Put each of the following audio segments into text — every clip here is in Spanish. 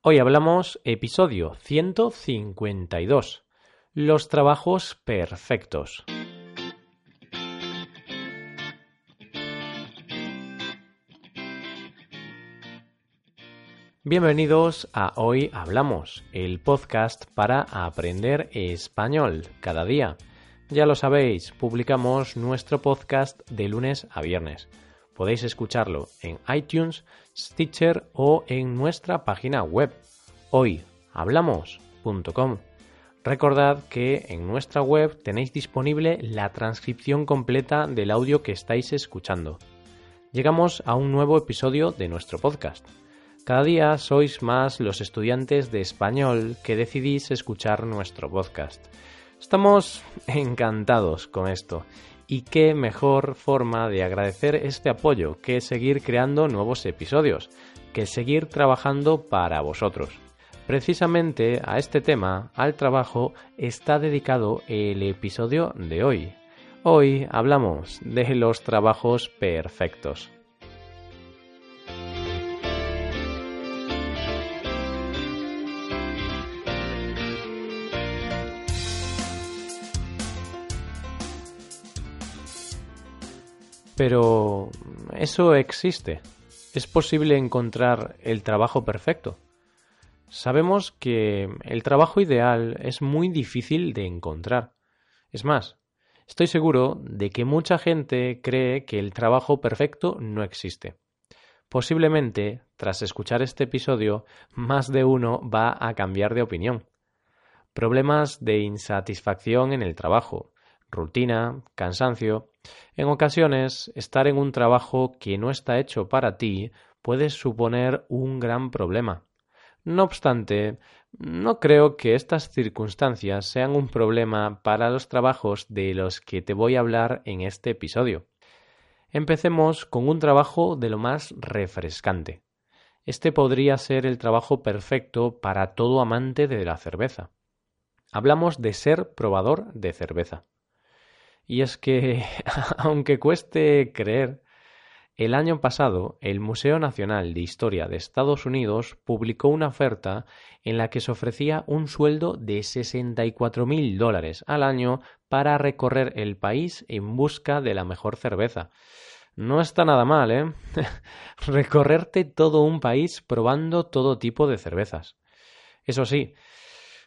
Hoy hablamos episodio 152. Los trabajos perfectos. Bienvenidos a Hoy Hablamos, el podcast para aprender español cada día. Ya lo sabéis, publicamos nuestro podcast de lunes a viernes. Podéis escucharlo en iTunes, Stitcher o en nuestra página web hoyhablamos.com. Recordad que en nuestra web tenéis disponible la transcripción completa del audio que estáis escuchando. Llegamos a un nuevo episodio de nuestro podcast. Cada día sois más los estudiantes de español que decidís escuchar nuestro podcast. Estamos encantados con esto. Y qué mejor forma de agradecer este apoyo que seguir creando nuevos episodios, que seguir trabajando para vosotros. Precisamente a este tema, al trabajo, está dedicado el episodio de hoy. Hoy hablamos de los trabajos perfectos. Pero eso existe. ¿Es posible encontrar el trabajo perfecto? Sabemos que el trabajo ideal es muy difícil de encontrar. Es más, estoy seguro de que mucha gente cree que el trabajo perfecto no existe. Posiblemente, tras escuchar este episodio, más de uno va a cambiar de opinión. Problemas de insatisfacción en el trabajo, rutina, cansancio. En ocasiones, estar en un trabajo que no está hecho para ti puede suponer un gran problema. No obstante, no creo que estas circunstancias sean un problema para los trabajos de los que te voy a hablar en este episodio. Empecemos con un trabajo de lo más refrescante. Este podría ser el trabajo perfecto para todo amante de la cerveza. Hablamos de ser probador de cerveza. Y es que, aunque cueste creer, el año pasado el Museo Nacional de Historia de Estados Unidos publicó una oferta en la que se ofrecía un sueldo de 64 mil dólares al año para recorrer el país en busca de la mejor cerveza. No está nada mal, ¿eh? Recorrerte todo un país probando todo tipo de cervezas. Eso sí,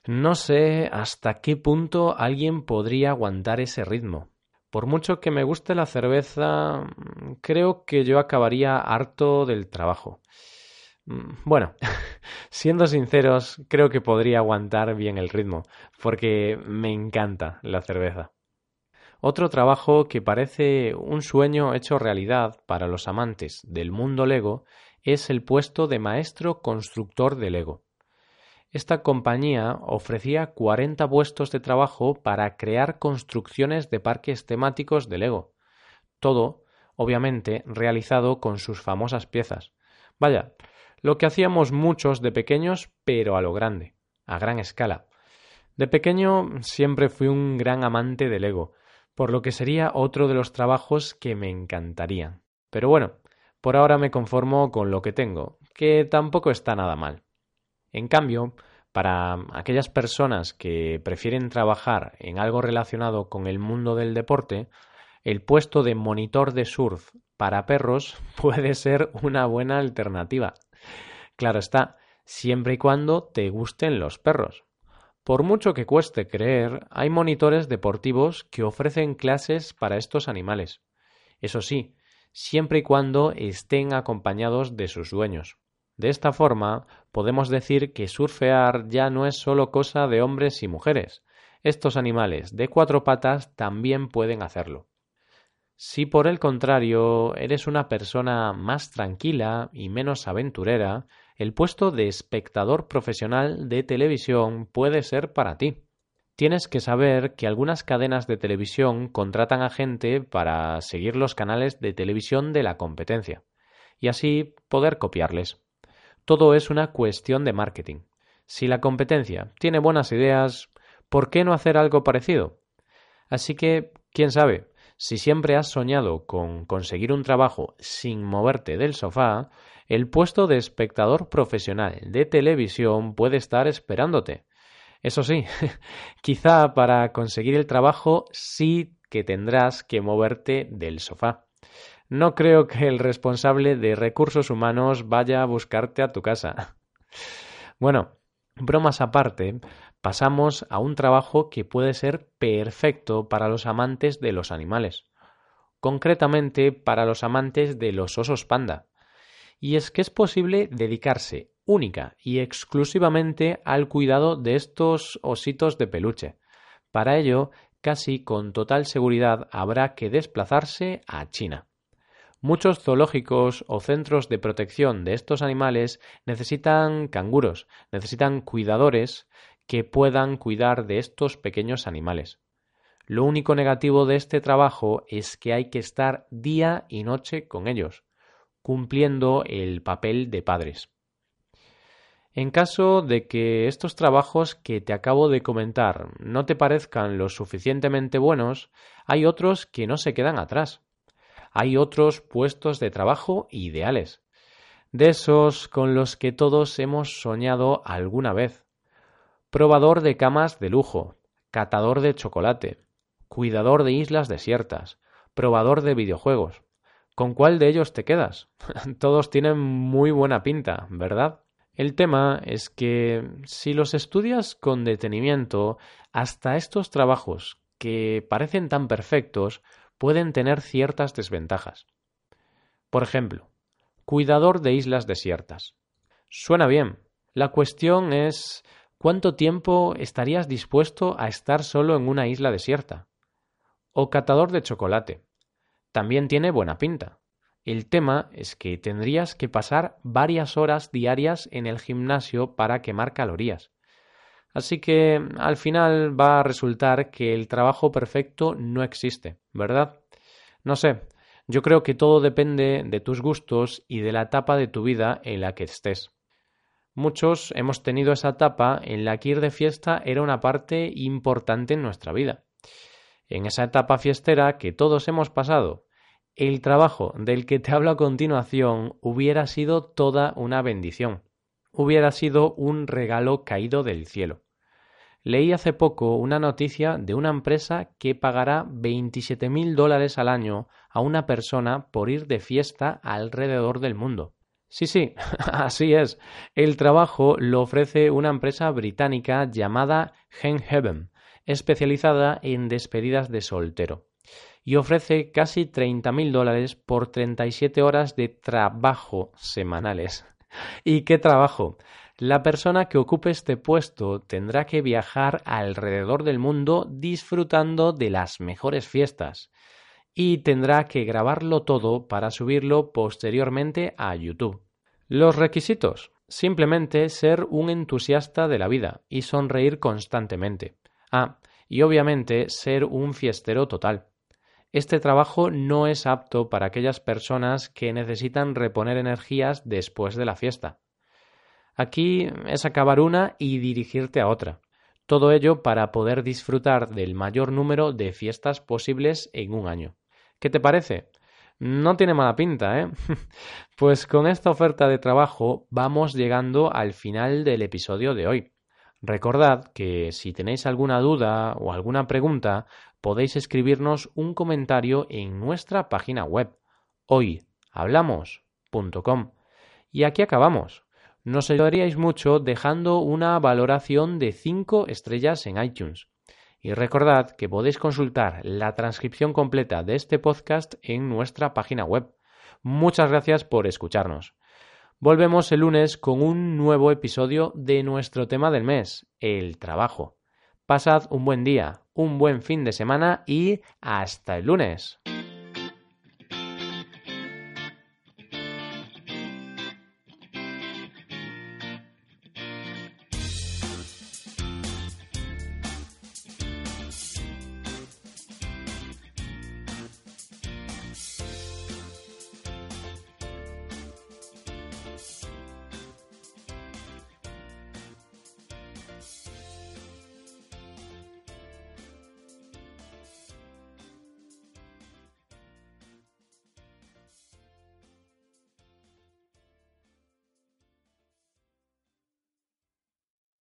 no sé hasta qué punto alguien podría aguantar ese ritmo. Por mucho que me guste la cerveza, creo que yo acabaría harto del trabajo. Mm, bueno, siendo sinceros, creo que podría aguantar bien el ritmo, porque me encanta la cerveza. Otro trabajo que parece un sueño hecho realidad para los amantes del mundo Lego es el puesto de maestro constructor de Lego. Esta compañía ofrecía 40 puestos de trabajo para crear construcciones de parques temáticos de Lego. Todo, obviamente, realizado con sus famosas piezas. Vaya, lo que hacíamos muchos de pequeños, pero a lo grande, a gran escala. De pequeño siempre fui un gran amante del Lego, por lo que sería otro de los trabajos que me encantarían. Pero bueno, por ahora me conformo con lo que tengo, que tampoco está nada mal. En cambio, para aquellas personas que prefieren trabajar en algo relacionado con el mundo del deporte, el puesto de monitor de surf para perros puede ser una buena alternativa. Claro está, siempre y cuando te gusten los perros. Por mucho que cueste creer, hay monitores deportivos que ofrecen clases para estos animales. Eso sí, siempre y cuando estén acompañados de sus dueños. De esta forma, podemos decir que surfear ya no es solo cosa de hombres y mujeres. Estos animales de cuatro patas también pueden hacerlo. Si por el contrario eres una persona más tranquila y menos aventurera, el puesto de espectador profesional de televisión puede ser para ti. Tienes que saber que algunas cadenas de televisión contratan a gente para seguir los canales de televisión de la competencia y así poder copiarles. Todo es una cuestión de marketing. Si la competencia tiene buenas ideas, ¿por qué no hacer algo parecido? Así que, quién sabe, Si siempre has soñado con conseguir un trabajo sin moverte del sofá, el puesto de espectador profesional de televisión puede estar esperándote. Eso sí, quizá para conseguir el trabajo sí que tendrás que moverte del sofá. No creo que el responsable de recursos humanos vaya a buscarte a tu casa. Bueno, bromas aparte, pasamos a un trabajo que puede ser perfecto para los amantes de los animales. Concretamente para los amantes de los osos panda. Y es que es posible dedicarse única y exclusivamente al cuidado de estos ositos de peluche. Para ello, casi con total seguridad habrá que desplazarse a China. Muchos zoológicos o centros de protección de estos animales necesitan canguros, necesitan cuidadores que puedan cuidar de estos pequeños animales. Lo único negativo de este trabajo es que hay que estar día y noche con ellos, cumpliendo el papel de padres. En caso de que estos trabajos que te acabo de comentar no te parezcan lo suficientemente buenos, hay otros que no se quedan atrás. Hay otros puestos de trabajo ideales. De esos con los que todos hemos soñado alguna vez. Probador de camas de lujo, catador de chocolate, cuidador de islas desiertas, probador de videojuegos. ¿Con cuál de ellos te quedas? todos tienen muy buena pinta, ¿verdad? El tema es que si los estudias con detenimiento, hasta estos trabajos que parecen tan perfectos pueden tener ciertas desventajas. Por ejemplo, cuidador de islas desiertas. Suena bien. La cuestión es ¿cuánto tiempo estarías dispuesto a estar solo en una isla desierta? O catador de chocolate. También tiene buena pinta. El tema es que tendrías que pasar varias horas diarias en el gimnasio para quemar calorías. Así que al final va a resultar que el trabajo perfecto no existe, ¿verdad? No sé, yo creo que todo depende de tus gustos y de la etapa de tu vida en la que estés. Muchos hemos tenido esa etapa en la que ir de fiesta era una parte importante en nuestra vida. En esa etapa fiestera que todos hemos pasado, el trabajo del que te hablo a continuación hubiera sido toda una bendición, hubiera sido un regalo caído del cielo. Leí hace poco una noticia de una empresa que pagará 27 mil dólares al año a una persona por ir de fiesta alrededor del mundo. Sí, sí, así es. El trabajo lo ofrece una empresa británica llamada Heaven, especializada en despedidas de soltero y ofrece casi 30.000 dólares por 37 horas de trabajo semanales. ¿Y qué trabajo? La persona que ocupe este puesto tendrá que viajar alrededor del mundo disfrutando de las mejores fiestas y tendrá que grabarlo todo para subirlo posteriormente a YouTube. Los requisitos. Simplemente ser un entusiasta de la vida y sonreír constantemente. Ah, y obviamente ser un fiestero total. Este trabajo no es apto para aquellas personas que necesitan reponer energías después de la fiesta. Aquí es acabar una y dirigirte a otra. Todo ello para poder disfrutar del mayor número de fiestas posibles en un año. ¿Qué te parece? No tiene mala pinta, ¿eh? pues con esta oferta de trabajo vamos llegando al final del episodio de hoy. Recordad que si tenéis alguna duda o alguna pregunta, podéis escribirnos un comentario en nuestra página web hoyhablamos.com. Y aquí acabamos. Nos ayudaríais mucho dejando una valoración de 5 estrellas en iTunes. Y recordad que podéis consultar la transcripción completa de este podcast en nuestra página web. Muchas gracias por escucharnos. Volvemos el lunes con un nuevo episodio de nuestro tema del mes, el trabajo. Pasad un buen día, un buen fin de semana y hasta el lunes.